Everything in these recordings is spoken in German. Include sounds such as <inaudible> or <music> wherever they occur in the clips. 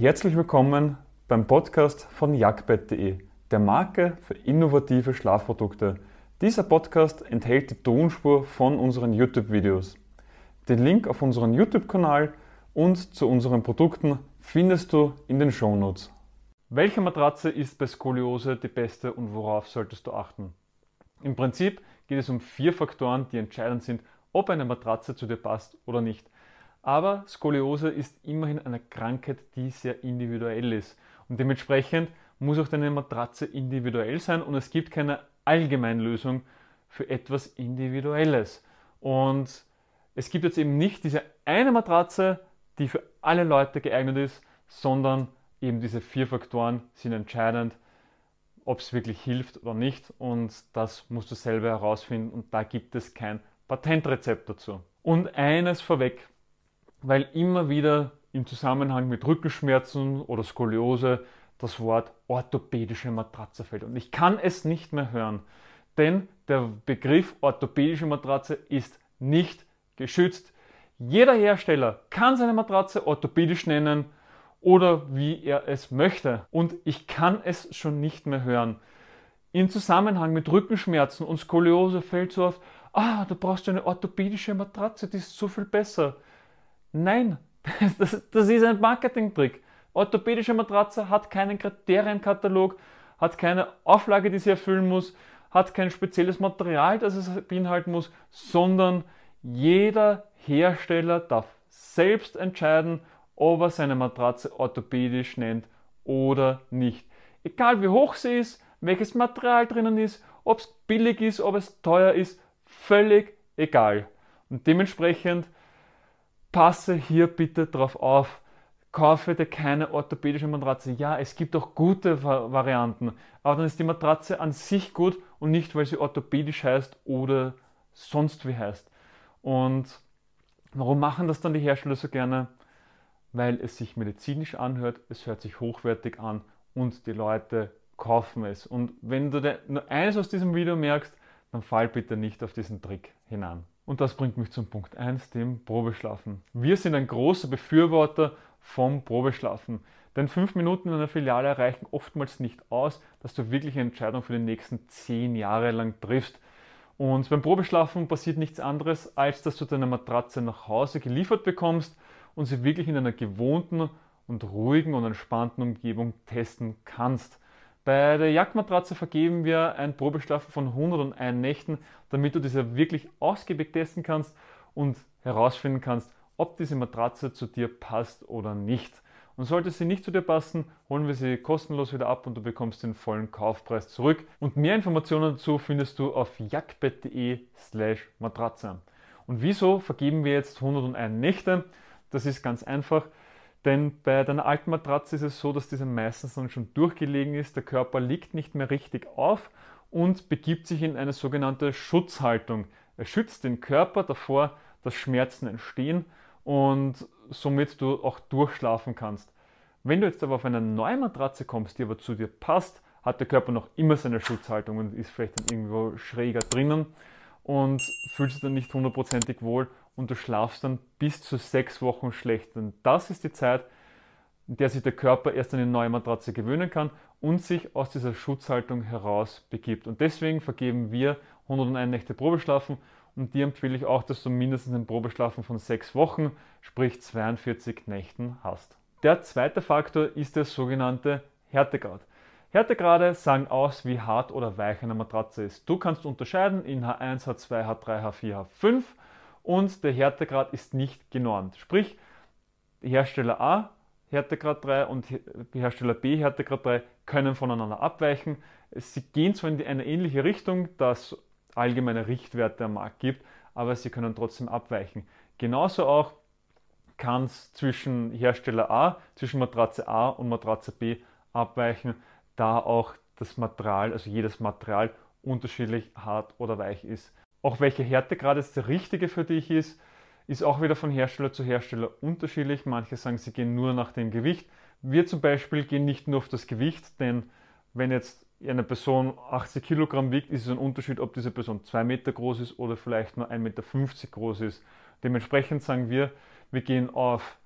Herzlich willkommen beim Podcast von jagdbett.de, der Marke für innovative Schlafprodukte. Dieser Podcast enthält die Tonspur von unseren YouTube-Videos. Den Link auf unseren YouTube-Kanal und zu unseren Produkten findest du in den Shownotes. Welche Matratze ist bei Skoliose die beste und worauf solltest du achten? Im Prinzip geht es um vier Faktoren, die entscheidend sind, ob eine Matratze zu dir passt oder nicht. Aber Skoliose ist immerhin eine Krankheit, die sehr individuell ist. Und dementsprechend muss auch deine Matratze individuell sein und es gibt keine Allgemeinlösung für etwas Individuelles. Und es gibt jetzt eben nicht diese eine Matratze, die für alle Leute geeignet ist, sondern eben diese vier Faktoren sind entscheidend, ob es wirklich hilft oder nicht. Und das musst du selber herausfinden und da gibt es kein Patentrezept dazu. Und eines vorweg, weil immer wieder im Zusammenhang mit Rückenschmerzen oder Skoliose das Wort orthopädische Matratze fällt. Und ich kann es nicht mehr hören, denn der Begriff orthopädische Matratze ist nicht geschützt. Jeder Hersteller kann seine Matratze orthopädisch nennen oder wie er es möchte. Und ich kann es schon nicht mehr hören. Im Zusammenhang mit Rückenschmerzen und Skoliose fällt so oft, ah, du brauchst eine orthopädische Matratze, die ist so viel besser. Nein, <laughs> das, das ist ein Marketingtrick. Orthopädische Matratze hat keinen Kriterienkatalog, hat keine Auflage, die sie erfüllen muss, hat kein spezielles Material, das es beinhalten muss, sondern jeder Hersteller darf selbst entscheiden, ob er seine Matratze orthopädisch nennt oder nicht. Egal wie hoch sie ist, welches Material drinnen ist, ob es billig ist, ob es teuer ist, völlig egal. Und dementsprechend passe hier bitte drauf auf. Kaufe dir keine orthopädische Matratze. Ja, es gibt auch gute Varianten, aber dann ist die Matratze an sich gut und nicht, weil sie orthopädisch heißt oder sonst wie heißt. Und warum machen das dann die Hersteller so gerne? Weil es sich medizinisch anhört, es hört sich hochwertig an und die Leute kaufen es. Und wenn du nur eines aus diesem Video merkst, dann fall bitte nicht auf diesen Trick hinein. Und das bringt mich zum Punkt 1, dem Probeschlafen. Wir sind ein großer Befürworter vom Probeschlafen. Denn fünf Minuten in einer Filiale reichen oftmals nicht aus, dass du wirklich eine Entscheidung für die nächsten zehn Jahre lang triffst. Und beim Probeschlafen passiert nichts anderes, als dass du deine Matratze nach Hause geliefert bekommst und sie wirklich in einer gewohnten und ruhigen und entspannten Umgebung testen kannst. Bei der Jagdmatratze vergeben wir ein Probeschlafen von 101 Nächten, damit du diese wirklich ausgiebig testen kannst und herausfinden kannst, ob diese Matratze zu dir passt oder nicht. Und sollte sie nicht zu dir passen, holen wir sie kostenlos wieder ab und du bekommst den vollen Kaufpreis zurück. Und mehr Informationen dazu findest du auf jagdbett.de slash Matratze. Und wieso vergeben wir jetzt 101 Nächte? Das ist ganz einfach. Denn bei deiner alten Matratze ist es so, dass diese meistens dann schon durchgelegen ist, der Körper liegt nicht mehr richtig auf und begibt sich in eine sogenannte Schutzhaltung. Er schützt den Körper davor, dass Schmerzen entstehen und somit du auch durchschlafen kannst. Wenn du jetzt aber auf eine neue Matratze kommst, die aber zu dir passt, hat der Körper noch immer seine Schutzhaltung und ist vielleicht dann irgendwo schräger drinnen und fühlt sich dann nicht hundertprozentig wohl und du schlafst dann bis zu sechs Wochen schlecht. Und das ist die Zeit, in der sich der Körper erst an eine neue Matratze gewöhnen kann und sich aus dieser Schutzhaltung heraus begibt. Und deswegen vergeben wir 101 Nächte Probeschlafen und dir empfehle ich auch, dass du mindestens einen Probeschlafen von sechs Wochen, sprich 42 Nächten hast. Der zweite Faktor ist der sogenannte Härtegrad. Härtegrade sagen aus, wie hart oder weich eine Matratze ist. Du kannst unterscheiden in H1, H2, H3, H4, H5 und der Härtegrad ist nicht genormt. Sprich, Hersteller A, Härtegrad 3 und Hersteller B, Härtegrad 3 können voneinander abweichen. Sie gehen zwar in eine ähnliche Richtung, dass allgemeine Richtwerte am Markt gibt, aber sie können trotzdem abweichen. Genauso auch kann es zwischen Hersteller A, zwischen Matratze A und Matratze B abweichen, da auch das Material, also jedes Material unterschiedlich hart oder weich ist. Auch welche Härtegrad jetzt der richtige für dich ist, ist auch wieder von Hersteller zu Hersteller unterschiedlich. Manche sagen, sie gehen nur nach dem Gewicht. Wir zum Beispiel gehen nicht nur auf das Gewicht, denn wenn jetzt eine Person 80 Kilogramm wiegt, ist es ein Unterschied, ob diese Person 2 Meter groß ist oder vielleicht nur 1,50 Meter groß ist. Dementsprechend sagen wir, wir gehen auf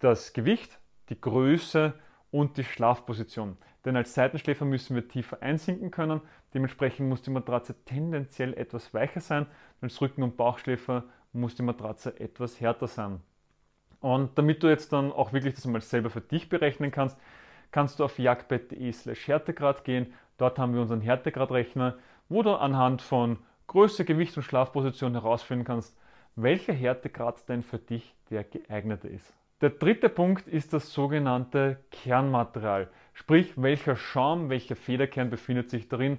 das Gewicht, die Größe und die Schlafposition. Denn als Seitenschläfer müssen wir tiefer einsinken können. Dementsprechend muss die Matratze tendenziell etwas weicher sein. Als Rücken- und Bauchschläfer muss die Matratze etwas härter sein. Und damit du jetzt dann auch wirklich das mal selber für dich berechnen kannst, kannst du auf jagdbett.de slash Härtegrad gehen. Dort haben wir unseren Härtegradrechner, wo du anhand von Größe, Gewicht und Schlafposition herausfinden kannst, welcher Härtegrad denn für dich der geeignete ist. Der dritte Punkt ist das sogenannte Kernmaterial, sprich welcher Schaum, welcher Federkern befindet sich darin.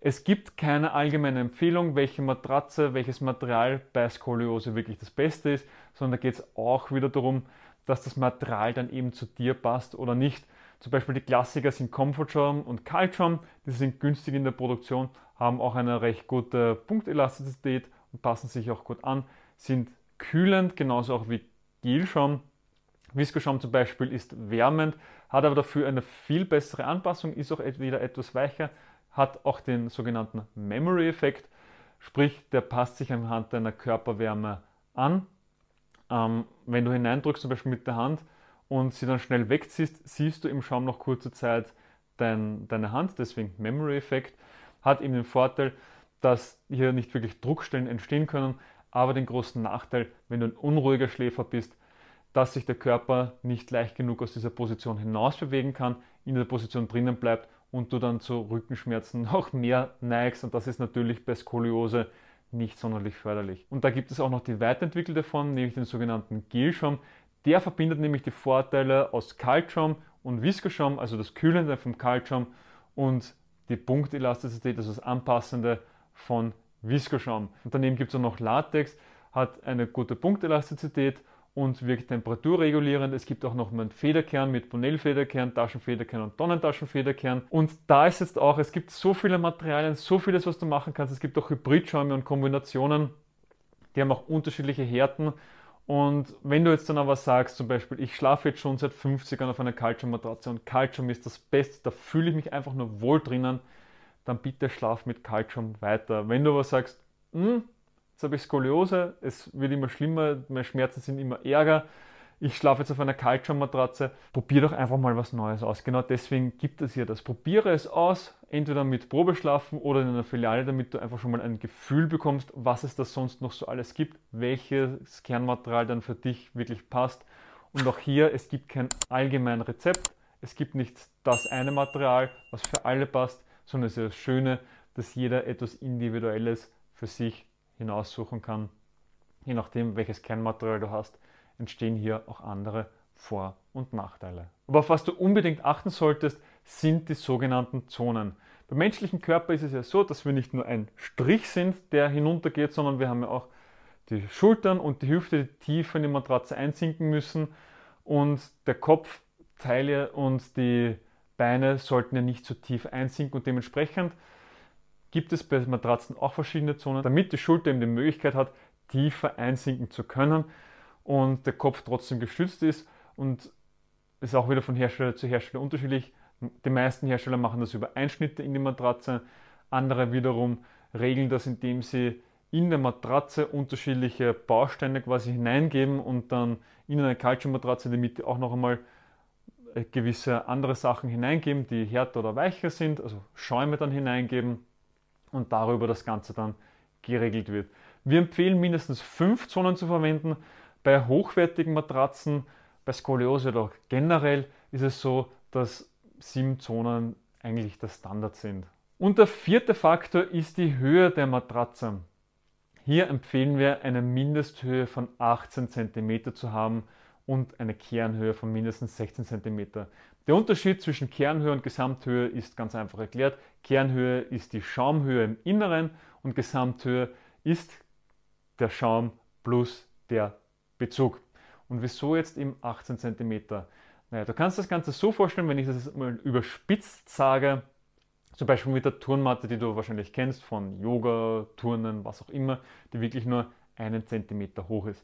Es gibt keine allgemeine Empfehlung, welche Matratze, welches Material bei Skoliose wirklich das Beste ist, sondern da geht es auch wieder darum, dass das Material dann eben zu dir passt oder nicht. Zum Beispiel die Klassiker sind Comfortschaum und Kaltschaum, die sind günstig in der Produktion, haben auch eine recht gute Punktelastizität und passen sich auch gut an, sind kühlend, genauso auch wie Gelschaum. Viskoschaum zum Beispiel ist wärmend, hat aber dafür eine viel bessere Anpassung, ist auch wieder etwas weicher, hat auch den sogenannten Memory-Effekt, sprich der passt sich anhand deiner Körperwärme an. Ähm, wenn du hineindrückst, zum Beispiel mit der Hand und sie dann schnell wegziehst, siehst du im Schaum noch kurze Zeit dein, deine Hand, deswegen Memory-Effekt, hat eben den Vorteil, dass hier nicht wirklich Druckstellen entstehen können, aber den großen Nachteil, wenn du ein unruhiger Schläfer bist, dass sich der Körper nicht leicht genug aus dieser Position hinaus bewegen kann, in der Position drinnen bleibt und du dann zu Rückenschmerzen <laughs> noch mehr neigst. Und das ist natürlich bei Skoliose nicht sonderlich förderlich. Und da gibt es auch noch die weiterentwickelte Form, nämlich den sogenannten Gelschaum. Der verbindet nämlich die Vorteile aus Kaltschaum und Viskoschaum, also das Kühlende vom Kaltschaum und die Punktelastizität, also das Anpassende von Viskoschaum. Und daneben gibt es auch noch Latex, hat eine gute Punktelastizität und wirkt temperaturregulierend. Es gibt auch noch einen Federkern mit Bonell-Federkern, Taschenfederkern und Tonnentaschenfederkern. Und da ist jetzt auch, es gibt so viele Materialien, so vieles, was du machen kannst. Es gibt auch Hybridschäume und Kombinationen, die haben auch unterschiedliche Härten. Und wenn du jetzt dann aber sagst, zum Beispiel, ich schlafe jetzt schon seit 50 Jahren auf einer Calcium-Matratze und Calcium ist das Beste, da fühle ich mich einfach nur wohl drinnen, dann bitte schlaf mit Calcium weiter. Wenn du aber sagst, hm, Jetzt habe ich Skoliose, es wird immer schlimmer, meine Schmerzen sind immer ärger. Ich schlafe jetzt auf einer Kaltschaummatratze. Probier doch einfach mal was Neues aus. Genau deswegen gibt es hier das. Probiere es aus, entweder mit Probeschlafen oder in einer Filiale, damit du einfach schon mal ein Gefühl bekommst, was es da sonst noch so alles gibt, welches Kernmaterial dann für dich wirklich passt. Und auch hier, es gibt kein allgemein Rezept. Es gibt nicht das eine Material, was für alle passt, sondern es ist das Schöne, dass jeder etwas Individuelles für sich hinaussuchen kann. Je nachdem, welches Kernmaterial du hast, entstehen hier auch andere Vor- und Nachteile. Aber auf was du unbedingt achten solltest, sind die sogenannten Zonen. Beim menschlichen Körper ist es ja so, dass wir nicht nur ein Strich sind, der hinuntergeht, sondern wir haben ja auch die Schultern und die Hüfte, die tief in die Matratze einsinken müssen und der Kopf, Teile und die Beine sollten ja nicht so tief einsinken und dementsprechend gibt es bei Matratzen auch verschiedene Zonen, damit die Schulter eben die Möglichkeit hat, tiefer einsinken zu können und der Kopf trotzdem gestützt ist und ist auch wieder von Hersteller zu Hersteller unterschiedlich. Die meisten Hersteller machen das über Einschnitte in die Matratze, andere wiederum regeln das, indem sie in der Matratze unterschiedliche Bausteine quasi hineingeben und dann in eine Kaltschuhmatratze in der Mitte auch noch einmal äh, gewisse andere Sachen hineingeben, die härter oder weicher sind, also Schäume dann hineingeben und darüber das Ganze dann geregelt wird. Wir empfehlen mindestens fünf Zonen zu verwenden. Bei hochwertigen Matratzen, bei Skoliose oder generell ist es so, dass sieben Zonen eigentlich der Standard sind. Und der vierte Faktor ist die Höhe der Matratze. Hier empfehlen wir eine Mindesthöhe von 18 cm zu haben und eine Kernhöhe von mindestens 16 cm. Der Unterschied zwischen Kernhöhe und Gesamthöhe ist ganz einfach erklärt. Kernhöhe ist die Schaumhöhe im Inneren und Gesamthöhe ist der Schaum plus der Bezug. Und wieso jetzt eben 18 cm? Naja, du kannst das Ganze so vorstellen, wenn ich das mal überspitzt sage, zum Beispiel mit der Turnmatte, die du wahrscheinlich kennst, von Yoga, Turnen, was auch immer, die wirklich nur einen Zentimeter hoch ist.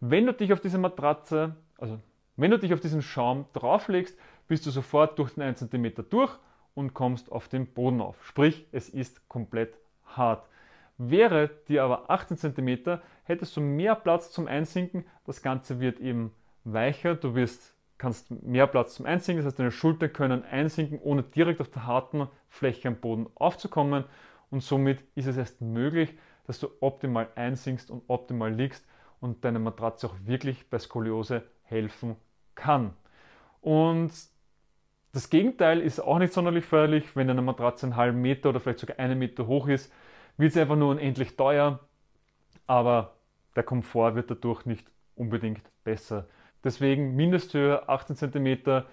Wenn du dich auf diese Matratze also wenn du dich auf diesen Schaum drauflegst, bist du sofort durch den 1 cm durch und kommst auf den Boden auf. Sprich, es ist komplett hart. Wäre dir aber 18 cm, hättest du mehr Platz zum Einsinken. Das Ganze wird eben weicher. Du wirst kannst mehr Platz zum Einsinken, das heißt deine Schultern können einsinken, ohne direkt auf der harten Fläche am Boden aufzukommen und somit ist es erst möglich, dass du optimal einsinkst und optimal liegst und deine Matratze auch wirklich bei Skoliose helfen kann. Und das Gegenteil ist auch nicht sonderlich förderlich, wenn eine Matratze einen halben Meter oder vielleicht sogar einen Meter hoch ist, wird sie einfach nur unendlich teuer, aber der Komfort wird dadurch nicht unbedingt besser. Deswegen Mindesthöhe 18 cm.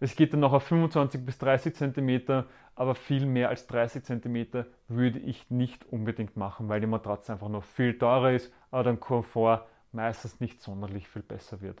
Es geht dann noch auf 25 bis 30 cm, aber viel mehr als 30 cm würde ich nicht unbedingt machen, weil die Matratze einfach noch viel teurer ist, aber der Komfort meistens nicht sonderlich viel besser wird.